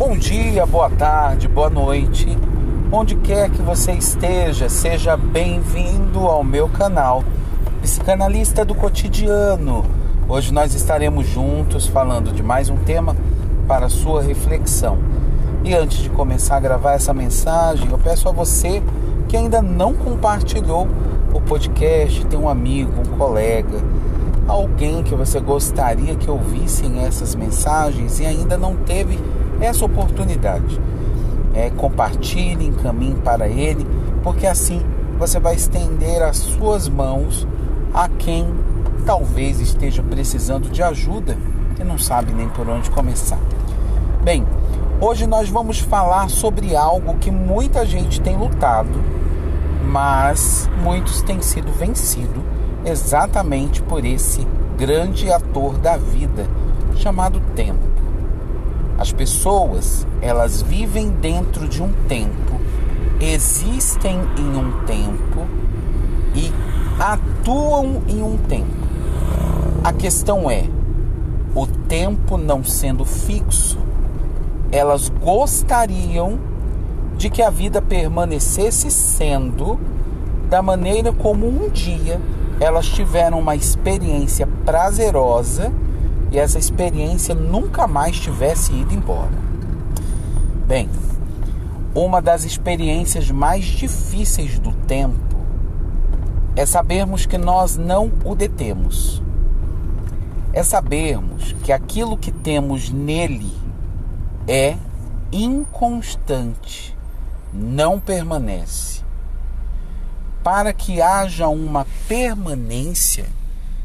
Bom dia, boa tarde, boa noite. Onde quer que você esteja, seja bem-vindo ao meu canal Psicanalista do Cotidiano. Hoje nós estaremos juntos falando de mais um tema para sua reflexão. E antes de começar a gravar essa mensagem, eu peço a você que ainda não compartilhou o podcast, tem um amigo, um colega, alguém que você gostaria que ouvissem essas mensagens e ainda não teve essa oportunidade. É, compartilhe, encaminhe para ele, porque assim você vai estender as suas mãos a quem talvez esteja precisando de ajuda e não sabe nem por onde começar. Bem, hoje nós vamos falar sobre algo que muita gente tem lutado, mas muitos têm sido vencidos exatamente por esse grande ator da vida chamado tempo. As pessoas, elas vivem dentro de um tempo, existem em um tempo e atuam em um tempo. A questão é, o tempo não sendo fixo, elas gostariam de que a vida permanecesse sendo da maneira como um dia elas tiveram uma experiência prazerosa e essa experiência nunca mais tivesse ido embora. Bem, uma das experiências mais difíceis do tempo é sabermos que nós não o detemos. É sabermos que aquilo que temos nele é inconstante, não permanece para que haja uma permanência,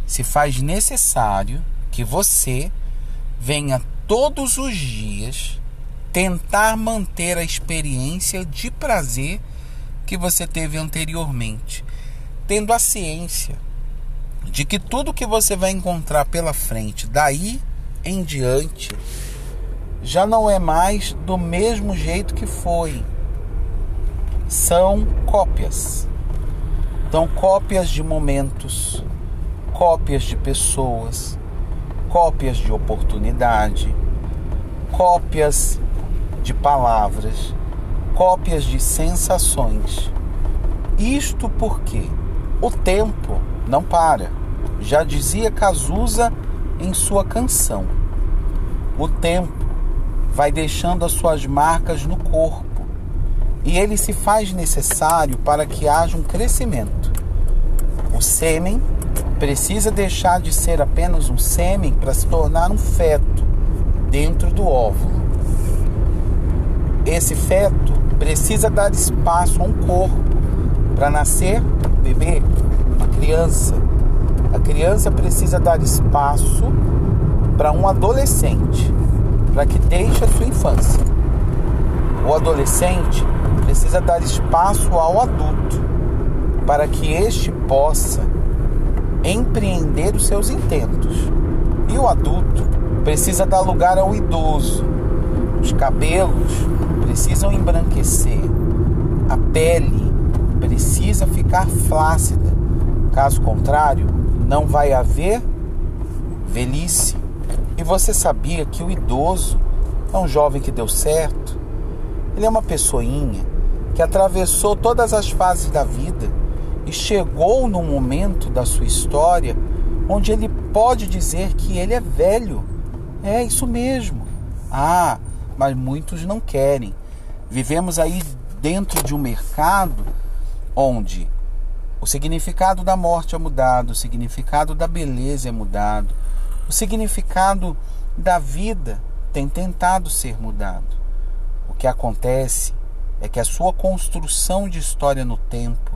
se faz necessário que você venha todos os dias tentar manter a experiência de prazer que você teve anteriormente, tendo a ciência de que tudo que você vai encontrar pela frente daí em diante já não é mais do mesmo jeito que foi. São cópias. Então, cópias de momentos, cópias de pessoas, cópias de oportunidade, cópias de palavras, cópias de sensações. Isto porque o tempo não para. Já dizia Cazuza em sua canção. O tempo vai deixando as suas marcas no corpo e ele se faz necessário para que haja um crescimento. O sêmen precisa deixar de ser apenas um sêmen para se tornar um feto dentro do óvulo. Esse feto precisa dar espaço a um corpo para nascer um bebê, uma criança. A criança precisa dar espaço para um adolescente, para que deixe a sua infância. O adolescente precisa dar espaço ao adulto para que este possa empreender os seus intentos. E o adulto precisa dar lugar ao idoso. Os cabelos precisam embranquecer. A pele precisa ficar flácida. Caso contrário, não vai haver velhice. E você sabia que o idoso é um jovem que deu certo? Ele é uma pessoinha que atravessou todas as fases da vida e chegou no momento da sua história onde ele pode dizer que ele é velho. É isso mesmo. Ah, mas muitos não querem. Vivemos aí dentro de um mercado onde o significado da morte é mudado, o significado da beleza é mudado, o significado da vida tem tentado ser mudado. O que acontece é que a sua construção de história no tempo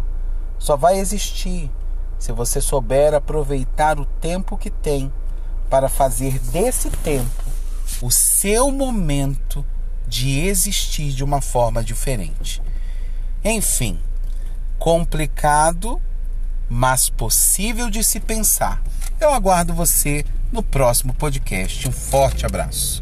só vai existir se você souber aproveitar o tempo que tem para fazer desse tempo o seu momento de existir de uma forma diferente. Enfim, complicado, mas possível de se pensar. Eu aguardo você no próximo podcast. Um forte abraço.